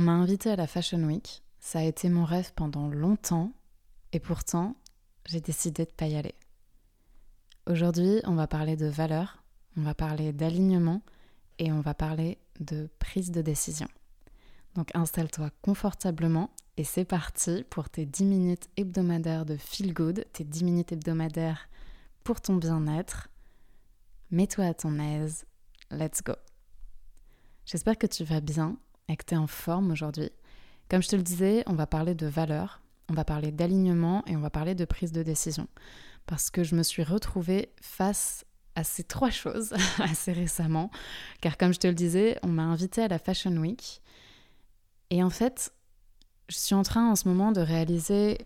On m'a invité à la Fashion Week. Ça a été mon rêve pendant longtemps et pourtant, j'ai décidé de pas y aller. Aujourd'hui, on va parler de valeurs, on va parler d'alignement et on va parler de prise de décision. Donc installe-toi confortablement et c'est parti pour tes 10 minutes hebdomadaires de feel good, tes 10 minutes hebdomadaires pour ton bien-être. Mets-toi à ton aise, let's go. J'espère que tu vas bien et que tu es en forme aujourd'hui. Comme je te le disais, on va parler de valeurs, on va parler d'alignement et on va parler de prise de décision. Parce que je me suis retrouvée face à ces trois choses assez récemment. Car comme je te le disais, on m'a invitée à la Fashion Week. Et en fait, je suis en train en ce moment de réaliser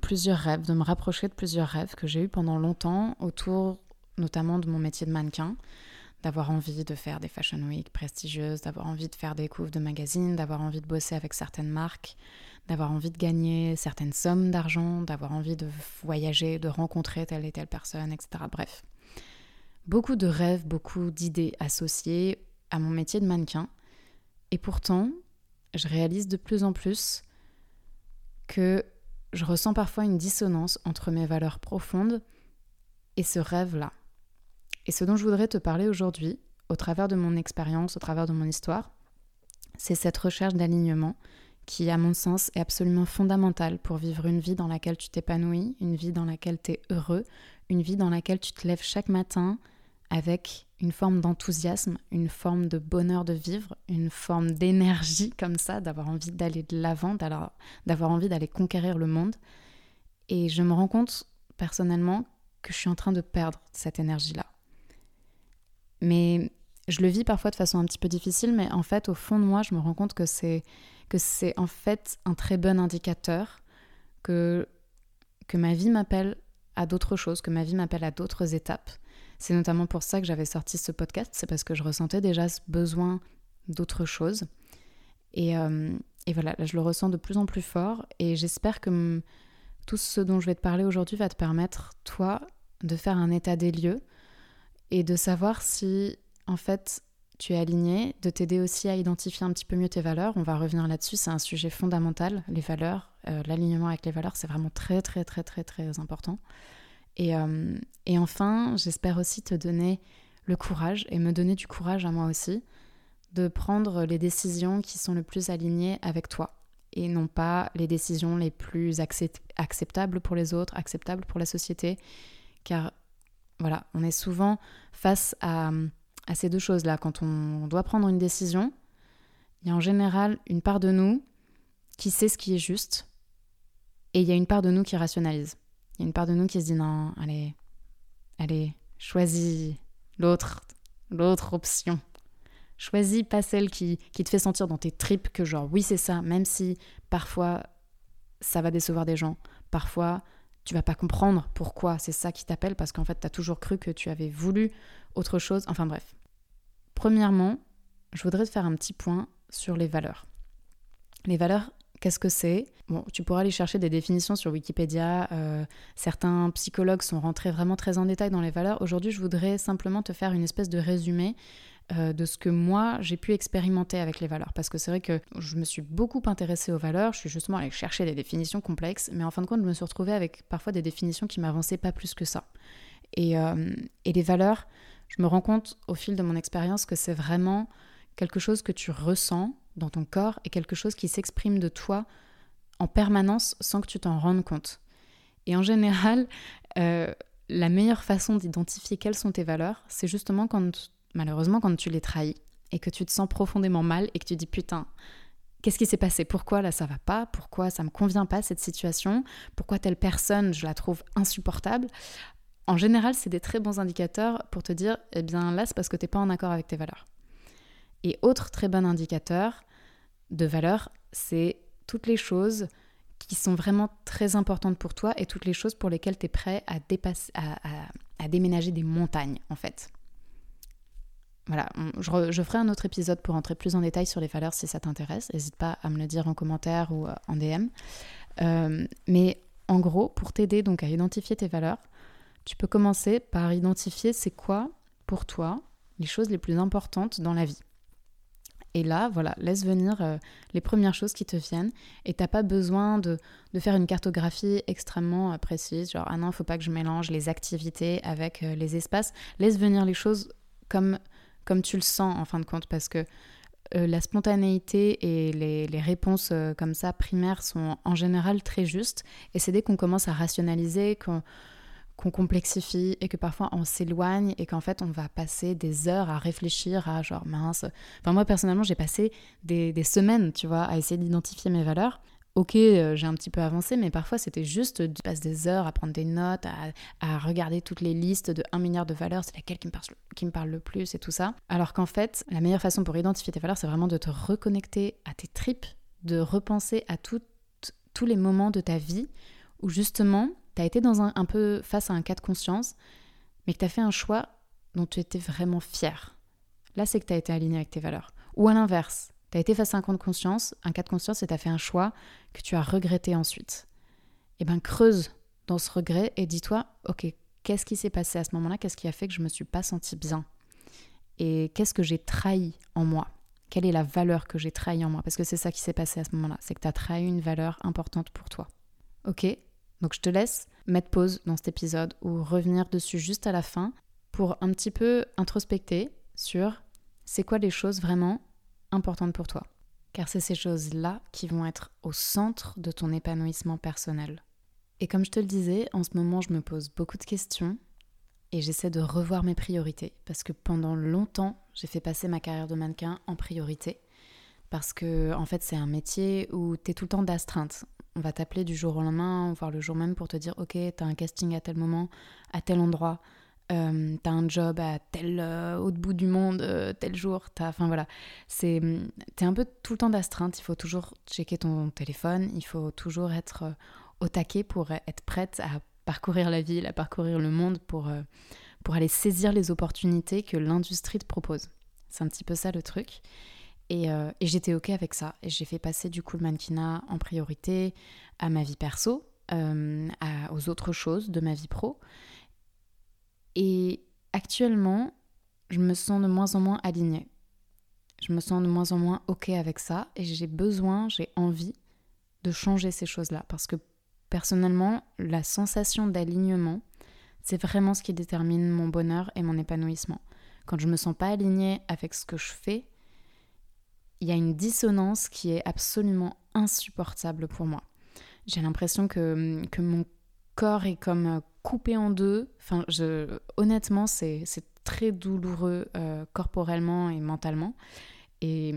plusieurs rêves, de me rapprocher de plusieurs rêves que j'ai eus pendant longtemps autour notamment de mon métier de mannequin d'avoir envie de faire des fashion week prestigieuses, d'avoir envie de faire des couves de magazines, d'avoir envie de bosser avec certaines marques, d'avoir envie de gagner certaines sommes d'argent, d'avoir envie de voyager, de rencontrer telle et telle personne, etc. Bref, beaucoup de rêves, beaucoup d'idées associées à mon métier de mannequin. Et pourtant, je réalise de plus en plus que je ressens parfois une dissonance entre mes valeurs profondes et ce rêve-là. Et ce dont je voudrais te parler aujourd'hui, au travers de mon expérience, au travers de mon histoire, c'est cette recherche d'alignement qui, à mon sens, est absolument fondamentale pour vivre une vie dans laquelle tu t'épanouis, une vie dans laquelle tu es heureux, une vie dans laquelle tu te lèves chaque matin avec une forme d'enthousiasme, une forme de bonheur de vivre, une forme d'énergie comme ça, d'avoir envie d'aller de l'avant, d'avoir envie d'aller conquérir le monde. Et je me rends compte personnellement que je suis en train de perdre cette énergie-là. Mais je le vis parfois de façon un petit peu difficile, mais en fait, au fond de moi, je me rends compte que c'est que c'est en fait un très bon indicateur que que ma vie m'appelle à d'autres choses, que ma vie m'appelle à d'autres étapes. C'est notamment pour ça que j'avais sorti ce podcast, c'est parce que je ressentais déjà ce besoin d'autres choses. Et, euh, et, voilà, là, je le ressens de plus en plus fort et j'espère que tout ce dont je vais te parler aujourd'hui va te permettre, toi, de faire un état des lieux et de savoir si en fait tu es aligné, de t'aider aussi à identifier un petit peu mieux tes valeurs. On va revenir là-dessus, c'est un sujet fondamental, les valeurs, euh, l'alignement avec les valeurs, c'est vraiment très très très très très important. Et, euh, et enfin, j'espère aussi te donner le courage et me donner du courage à moi aussi de prendre les décisions qui sont le plus alignées avec toi et non pas les décisions les plus acceptables pour les autres, acceptables pour la société, car voilà, on est souvent face à, ces deux choses-là. Quand on doit prendre une décision, il y a en général une part de nous qui sait ce qui est juste et il y a une part de nous qui rationalise. Il y a une part de nous qui se dit non, allez, allez, choisis l'autre, l'autre option. Choisis pas celle qui, qui te fait sentir dans tes tripes que genre oui c'est ça, même si parfois ça va décevoir des gens, parfois tu vas pas comprendre pourquoi c'est ça qui t'appelle parce qu'en fait tu as toujours cru que tu avais voulu autre chose. Enfin bref. Premièrement, je voudrais te faire un petit point sur les valeurs. Les valeurs, qu'est-ce que c'est? Tu pourras aller chercher des définitions sur Wikipédia. Euh, certains psychologues sont rentrés vraiment très en détail dans les valeurs. Aujourd'hui, je voudrais simplement te faire une espèce de résumé euh, de ce que moi j'ai pu expérimenter avec les valeurs. Parce que c'est vrai que je me suis beaucoup intéressée aux valeurs, je suis justement allée chercher des définitions complexes, mais en fin de compte, je me suis retrouvée avec parfois des définitions qui m'avançaient pas plus que ça. Et, euh, et les valeurs, je me rends compte au fil de mon expérience que c'est vraiment quelque chose que tu ressens dans ton corps et quelque chose qui s'exprime de toi en permanence sans que tu t'en rendes compte. Et en général, euh, la meilleure façon d'identifier quelles sont tes valeurs, c'est justement quand malheureusement, quand tu les trahis et que tu te sens profondément mal et que tu dis putain, qu'est-ce qui s'est passé? Pourquoi là ça va pas? Pourquoi ça me convient pas cette situation? Pourquoi telle personne je la trouve insupportable? En général, c'est des très bons indicateurs pour te dire eh bien là c'est parce que tu n'es pas en accord avec tes valeurs. Et autre très bon indicateur de valeur, c'est toutes les choses qui sont vraiment très importantes pour toi et toutes les choses pour lesquelles tu es prêt à, dépasser, à déménager des montagnes en fait voilà, je, ferai un autre épisode pour entrer plus en détail sur les valeurs si ça t'intéresse. N'hésite pas à me le dire en commentaire ou euh, en DM. Euh, mais en gros, pour t'aider donc à identifier tes valeurs, tu peux commencer par identifier c'est quoi pour toi les choses les plus importantes dans la vie. Et là, voilà, laisse venir euh, les premières choses qui te viennent. Et t'as pas besoin de, faire une cartographie extrêmement précise, genre ah non, faut pas que je mélange les activités avec les espaces. Laisse venir les choses comme, comme tu le sens en fin de compte, parce que la spontanéité et les, les réponses comme ça primaires sont en général très justes. Et c'est dès qu'on commence à rationaliser, qu'on complexifie et que parfois on s'éloigne et qu'en fait on va passer des heures à réfléchir à genre mince. Enfin moi personnellement j'ai passé des, semaines tu vois à essayer d'identifier mes valeurs. Ok, euh, j'ai un petit peu avancé, mais parfois c'était juste de passer des heures à prendre des notes, à, regarder toutes les listes de 1 milliard de valeurs, c'est laquelle qui me, parle, le plus et tout ça. Alors qu'en fait, la meilleure façon pour identifier tes valeurs, c'est vraiment de te reconnecter à tes tripes, de repenser à tous les moments de ta vie où justement tu as été dans un, peu face à un cas de conscience, mais que tu as fait un choix dont tu étais vraiment fier. Là, c'est que tu as été aligné avec tes valeurs. Ou à l'inverse, tu as été face à un cas de conscience, un cas de conscience et tu as fait un choix que tu as regretté ensuite. Eh bien, creuse dans ce regret et dis-toi, ok, qu'est-ce qui s'est passé à ce moment-là? Qu'est-ce qui a fait que je me suis pas sentie bien? Et qu'est-ce que j'ai trahi en moi? Quelle est la valeur que j'ai trahi en moi? Parce que c'est ça qui s'est passé à ce moment-là, c'est que tu as trahi une valeur importante pour toi. Ok donc je te laisse mettre pause dans cet épisode ou revenir dessus juste à la fin pour un petit peu introspecter sur c'est quoi les choses vraiment importantes pour toi. Car c'est ces choses-là qui vont être au centre de ton épanouissement personnel. Et comme je te le disais, en ce moment je me pose beaucoup de questions et j'essaie de revoir mes priorités parce que pendant longtemps j'ai fait passer ma carrière de mannequin en priorité parce que en fait c'est un métier où tu es tout le temps d'astreinte on va t'appeler du jour au lendemain, voire le jour même pour te dire ok, t'as un casting à tel moment, à tel endroit, euh, t'as un job à tel euh, autre bout du monde, euh, tel jour, t'as, enfin voilà, c'est, t'es un peu tout le temps d'astreinte. Il faut toujours checker ton téléphone, il faut toujours être au taquet pour être prête à parcourir la ville, à parcourir le monde, pour pour aller saisir les opportunités que l'industrie te propose. C'est un petit peu ça le truc. Euh, et, j'étais OK avec ça. Et j'ai fait passer du coup le mannequinat en priorité à ma vie perso, euh, aux autres choses de ma vie pro. Et actuellement, je me sens de moins en moins alignée. Je me sens de moins en moins OK avec ça. Et j'ai besoin, j'ai envie de changer ces choses-là. Parce que personnellement, la sensation d'alignement, c'est vraiment ce qui détermine mon bonheur et mon épanouissement. Quand je me sens pas alignée avec ce que je fais, il y a une dissonance qui est absolument insupportable pour moi. J'ai l'impression que, que mon corps est comme coupé en deux. Enfin, je, honnêtement, c'est très douloureux euh, corporellement et mentalement. Et,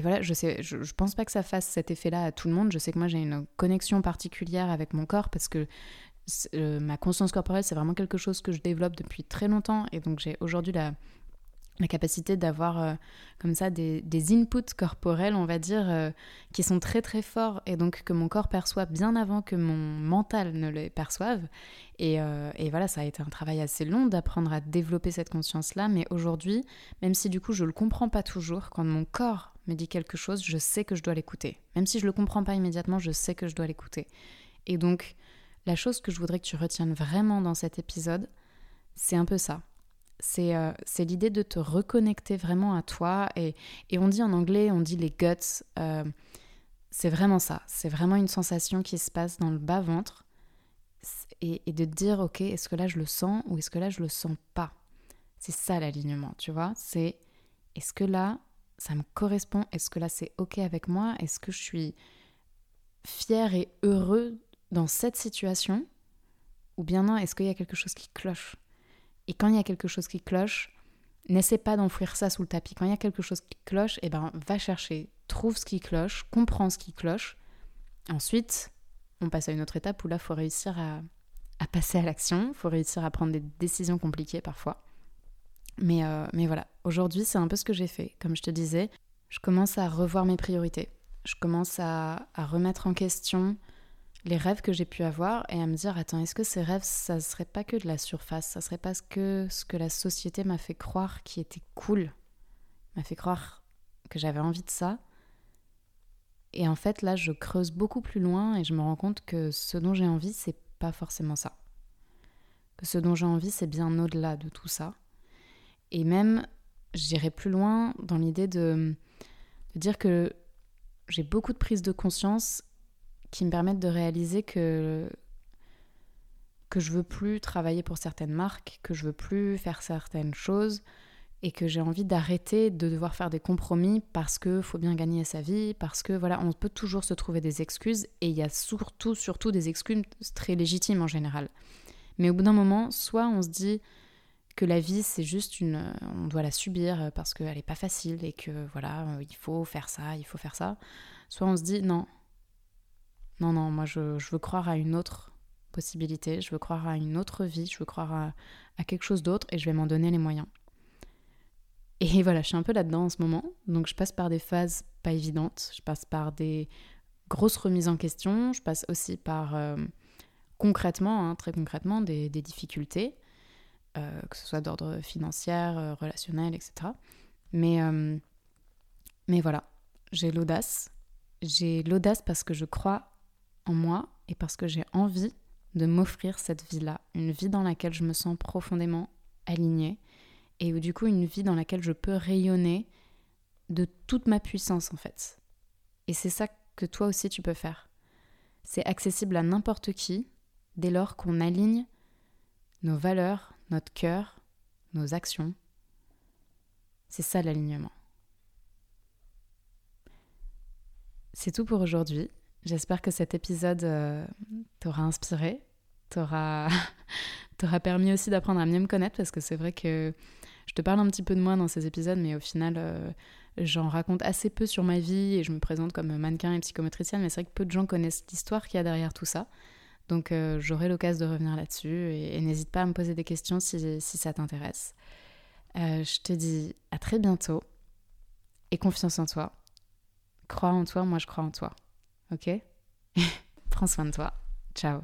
voilà, je sais, je, je, pense pas que ça fasse cet effet-là à tout le monde. Je sais que moi j'ai une connexion particulière avec mon corps parce que euh, ma conscience corporelle c'est vraiment quelque chose que je développe depuis très longtemps et donc j'ai aujourd'hui la, la capacité d'avoir euh, comme ça des, inputs corporels, on va dire, euh, qui sont très très forts et donc que mon corps perçoit bien avant que mon mental ne les perçoive. Et, euh, et voilà, ça a été un travail assez long d'apprendre à développer cette conscience-là, mais aujourd'hui, même si du coup je le comprends pas toujours, quand mon corps me dit quelque chose, je sais que je dois l'écouter. Même si je le comprends pas immédiatement, je sais que je dois l'écouter. Et donc, la chose que je voudrais que tu retiennes vraiment dans cet épisode, c'est un peu ça euh, c'est l'idée de te reconnecter vraiment à toi. Et, on dit en anglais, on dit les guts. Euh, c'est vraiment ça. C'est vraiment une sensation qui se passe dans le bas-ventre. Et, de dire, ok, est-ce que là je le sens ou est-ce que là je le sens pas? C'est ça l'alignement, tu vois? C'est est-ce que là ça me correspond? Est-ce que là c'est ok avec moi? Est-ce que je suis fier et heureux dans cette situation? Ou bien non, est-ce qu'il y a quelque chose qui cloche? Et quand il y a quelque chose qui cloche, n'essaie pas d'enfouir ça sous le tapis. Quand il y a quelque chose qui cloche, eh ben, va chercher, trouve ce qui cloche, comprends ce qui cloche. Ensuite, on passe à une autre étape où là, il faut réussir à, passer à l'action, il faut réussir à prendre des décisions compliquées parfois. Mais, euh, mais voilà, aujourd'hui, c'est un peu ce que j'ai fait. Comme je te disais, je commence à revoir mes priorités. Je commence à, à remettre en question les rêves que j'ai pu avoir et à me dire attends est-ce que ces rêves ça serait pas que de la surface ça serait pas que ce que la société m'a fait croire qui était cool m'a fait croire que j'avais envie de ça. Et en fait là je creuse beaucoup plus loin et je me rends compte que ce dont j'ai envie c'est pas forcément ça. Que ce dont j'ai envie c'est bien au-delà de tout ça. Et même j'irai plus loin dans l'idée de dire que j'ai beaucoup de prises de conscience qui me permettent de réaliser que que je veux plus travailler pour certaines marques, que je veux plus faire certaines choses et que j'ai envie d'arrêter de devoir faire des compromis parce que faut bien gagner sa vie, parce que voilà, on peut toujours se trouver des excuses et il y a surtout surtout des excuses très légitimes en général. Mais au bout d'un moment, soit on se dit que la vie c'est juste une on doit la subir parce qu'elle n'est pas facile et que voilà, il faut faire ça, il faut faire ça, soit on se dit non. Non non, moi je, veux croire à une autre possibilités, je veux croire à une autre vie, je veux croire à, quelque chose d'autre et je vais m'en donner les moyens. Et voilà, je suis un peu là-dedans en ce moment, donc je passe par des phases pas évidentes, je passe par des grosses remises en question, je passe aussi par euh, concrètement, hein, très concrètement, des, difficultés, euh, que ce soit d'ordre financier, euh, relationnel, etc. Mais, mais voilà, j'ai l'audace. J'ai l'audace parce que je crois en moi et parce que j'ai envie de m'offrir cette vie-là, une vie dans laquelle je me sens profondément alignée et où du coup une vie dans laquelle je peux rayonner de toute ma puissance en fait. Et c'est ça que toi aussi tu peux faire. C'est accessible à n'importe qui dès lors qu'on aligne nos valeurs, notre cœur, nos actions. C'est ça l'alignement. C'est tout pour aujourd'hui. J'espère que cet épisode euh, t'aura inspiré, t'aura permis aussi d'apprendre à mieux me connaître parce que c'est vrai que je te parle un petit peu de moi dans ces épisodes, mais au final, euh, j'en raconte assez peu sur ma vie et je me présente comme mannequin et psychométricienne, mais c'est vrai que peu de gens connaissent l'histoire qu'il y a derrière tout ça. Donc euh, j'aurai l'occasion de revenir là-dessus et, n'hésite pas à me poser des questions si, si ça t'intéresse. je te dis à très bientôt et confiance en toi. Crois en toi, moi je crois en toi. Ok Prends soin de toi. Ciao.